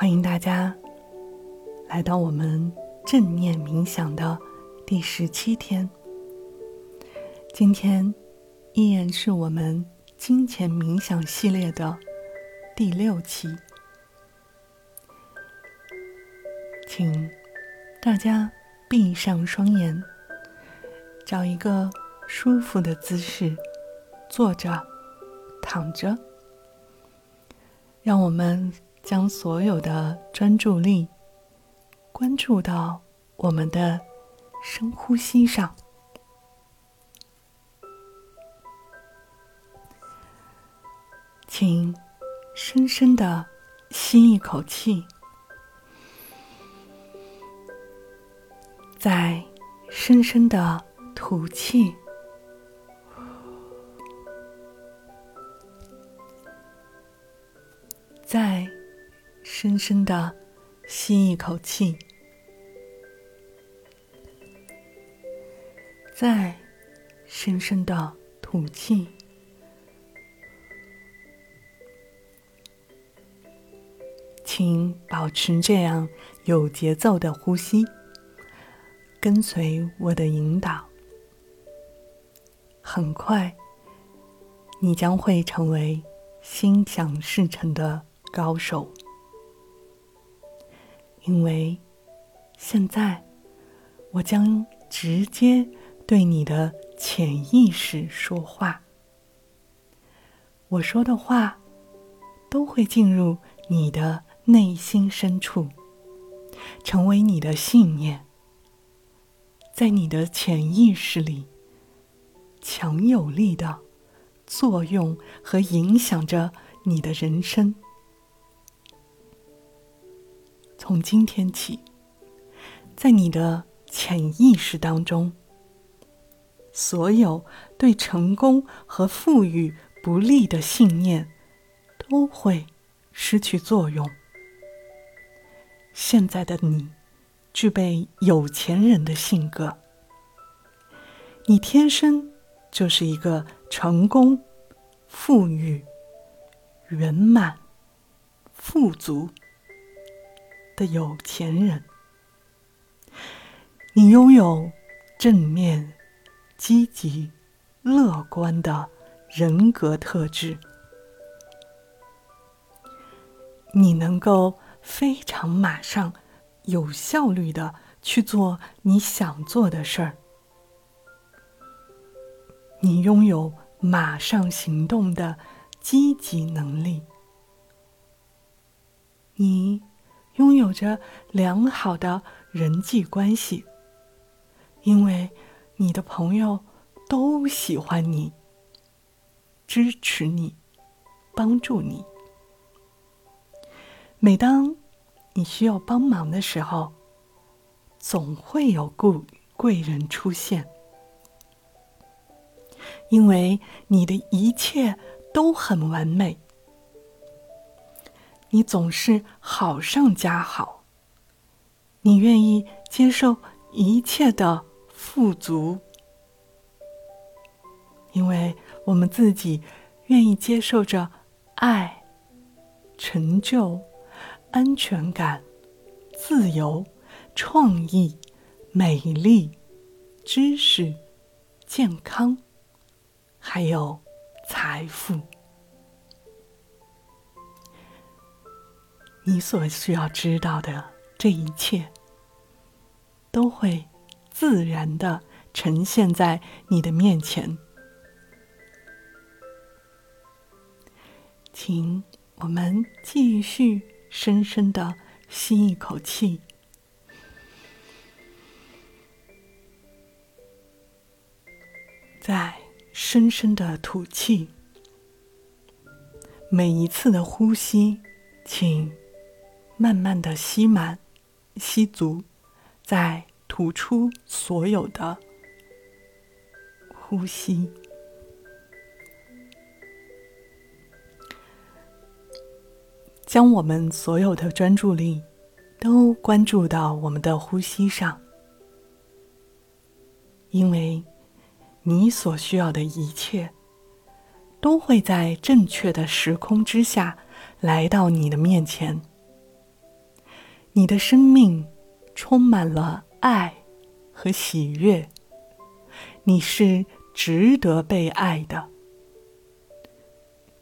欢迎大家来到我们正念冥想的第十七天。今天依然是我们金钱冥想系列的第六期，请大家闭上双眼，找一个舒服的姿势，坐着、躺着，让我们。将所有的专注力关注到我们的深呼吸上，请深深的吸一口气，再深深的吐气，再。深深的吸一口气，再深深的吐气，请保持这样有节奏的呼吸，跟随我的引导。很快，你将会成为心想事成的高手。因为现在，我将直接对你的潜意识说话。我说的话都会进入你的内心深处，成为你的信念，在你的潜意识里强有力的作用和影响着你的人生。从今天起，在你的潜意识当中，所有对成功和富裕不利的信念都会失去作用。现在的你具备有钱人的性格，你天生就是一个成功、富裕、圆满、富足。的有钱人，你拥有正面、积极、乐观的人格特质，你能够非常马上、有效率的去做你想做的事儿，你拥有马上行动的积极能力，你。拥有着良好的人际关系，因为你的朋友都喜欢你、支持你、帮助你。每当你需要帮忙的时候，总会有贵贵人出现，因为你的一切都很完美。你总是好上加好，你愿意接受一切的富足，因为我们自己愿意接受着爱、成就、安全感、自由、创意、美丽、知识、健康，还有财富。你所需要知道的这一切，都会自然的呈现在你的面前。请我们继续深深的吸一口气，再深深的吐气。每一次的呼吸，请。慢慢的吸满，吸足，再吐出所有的呼吸。将我们所有的专注力都关注到我们的呼吸上，因为你所需要的一切都会在正确的时空之下来到你的面前。你的生命充满了爱和喜悦，你是值得被爱的。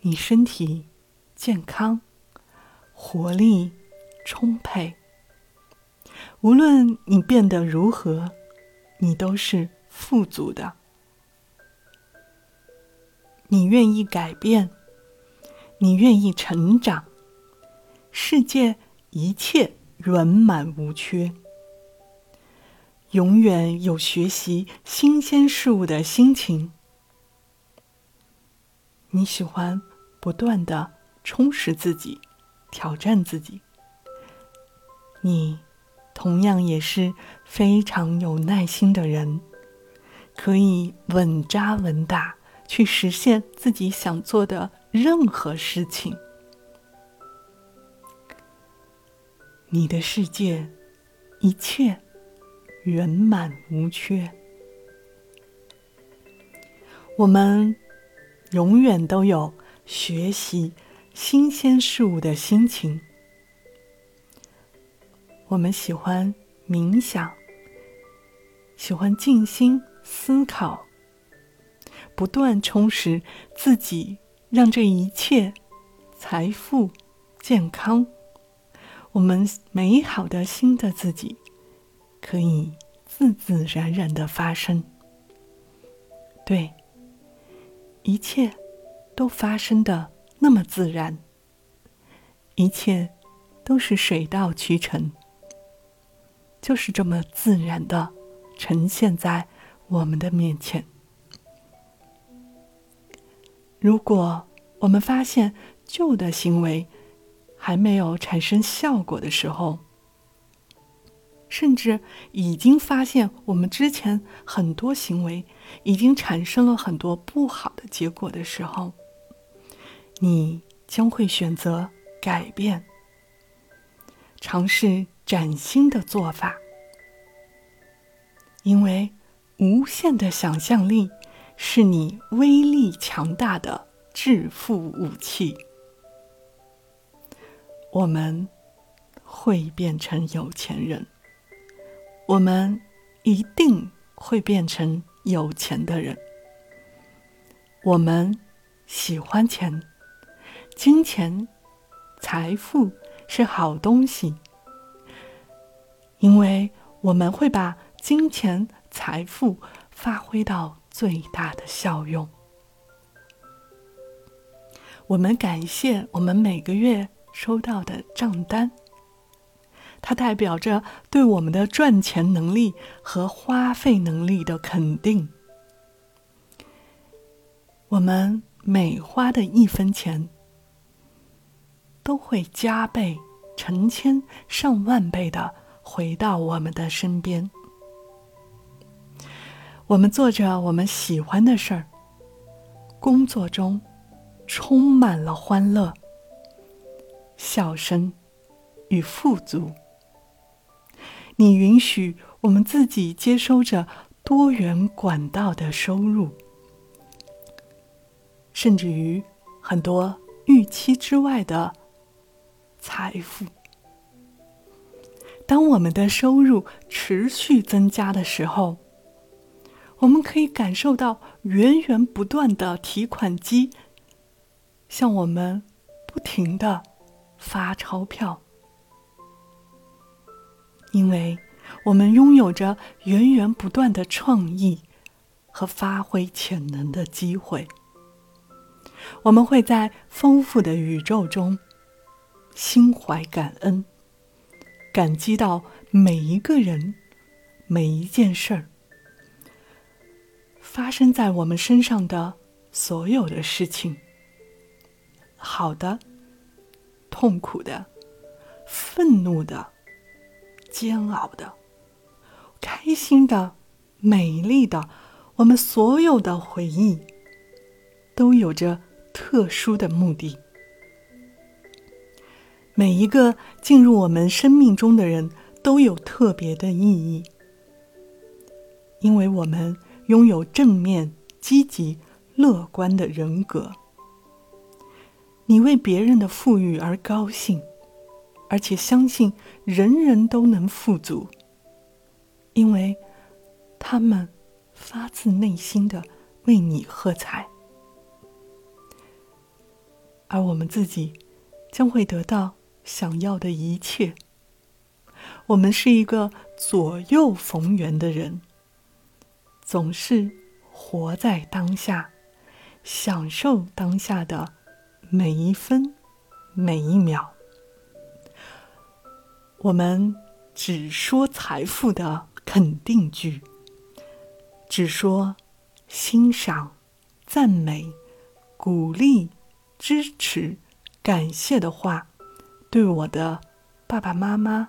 你身体健康，活力充沛。无论你变得如何，你都是富足的。你愿意改变，你愿意成长，世界一切圆满无缺，永远有学习新鲜事物的心情。你喜欢不断的充实自己，挑战自己。你同样也是非常有耐心的人，可以稳扎稳打。去实现自己想做的任何事情。你的世界一切圆满无缺。我们永远都有学习新鲜事物的心情。我们喜欢冥想，喜欢静心思考。不断充实自己，让这一切财富、健康，我们美好的新的自己，可以自自然然的发生。对，一切都发生的那么自然，一切都是水到渠成，就是这么自然的呈现在我们的面前。如果我们发现旧的行为还没有产生效果的时候，甚至已经发现我们之前很多行为已经产生了很多不好的结果的时候，你将会选择改变，尝试崭新的做法，因为无限的想象力。是你威力强大的致富武器。我们会变成有钱人，我们一定会变成有钱的人。我们喜欢钱，金钱、财富是好东西，因为我们会把金钱、财富发挥到。最大的效用。我们感谢我们每个月收到的账单，它代表着对我们的赚钱能力和花费能力的肯定。我们每花的一分钱，都会加倍、成千上万倍的回到我们的身边。我们做着我们喜欢的事儿，工作中充满了欢乐、笑声与富足。你允许我们自己接收着多元管道的收入，甚至于很多预期之外的财富。当我们的收入持续增加的时候，我们可以感受到源源不断的提款机向我们不停的发钞票，因为我们拥有着源源不断的创意和发挥潜能的机会。我们会在丰富的宇宙中心怀感恩，感激到每一个人、每一件事儿。发生在我们身上的所有的事情，好的、痛苦的、愤怒的、煎熬的、开心的、美丽的，我们所有的回忆都有着特殊的目的。每一个进入我们生命中的人都有特别的意义，因为我们。拥有正面、积极、乐观的人格，你为别人的富裕而高兴，而且相信人人都能富足，因为他们发自内心的为你喝彩，而我们自己将会得到想要的一切。我们是一个左右逢源的人，总是活在当下，享受当下的每一分每一秒。我们只说财富的肯定句，只说欣赏、赞美、鼓励、支持、感谢的话，对我的爸爸妈妈，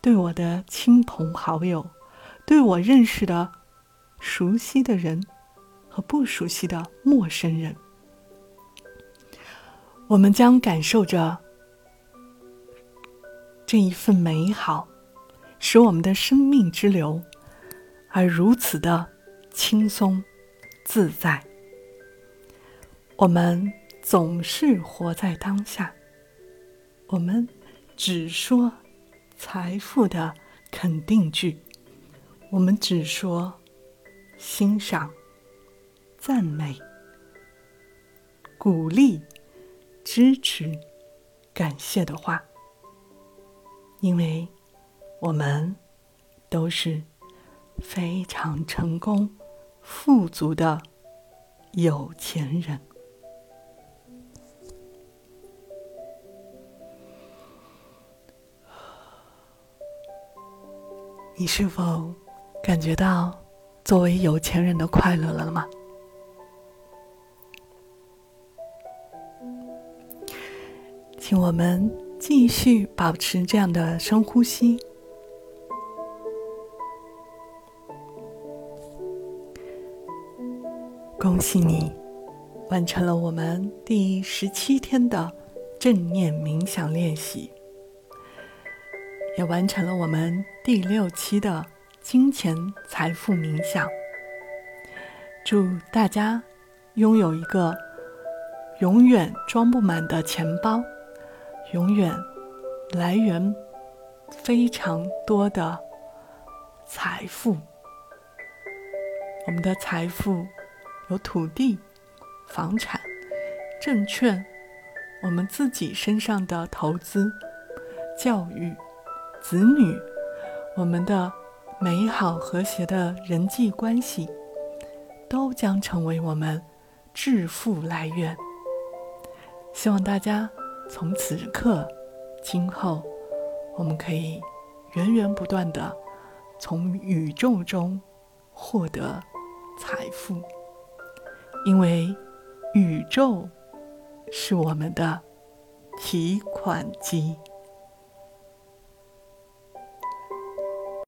对我的亲朋好友，对我认识的熟悉的人和不熟悉的陌生人，我们将感受着。这一份美好，使我们的生命之流而如此的轻松自在。我们总是活在当下，我们只说财富的肯定句，我们只说欣赏、赞美、鼓励、支持、感谢的话。因为，我们都是非常成功、富足的有钱人。你是否感觉到作为有钱人的快乐了吗？请我们。继续保持这样的深呼吸。恭喜你，完成了我们第十七天的正念冥想练习，也完成了我们第六期的金钱财富冥想。祝大家拥有一个永远装不满的钱包。永远来源非常多的财富，我们的财富有土地、房产、证券，我们自己身上的投资、教育、子女，我们的美好和谐的人际关系，都将成为我们致富来源。希望大家。从此刻，今后，我们可以源源不断的从宇宙中获得财富，因为宇宙是我们的提款机。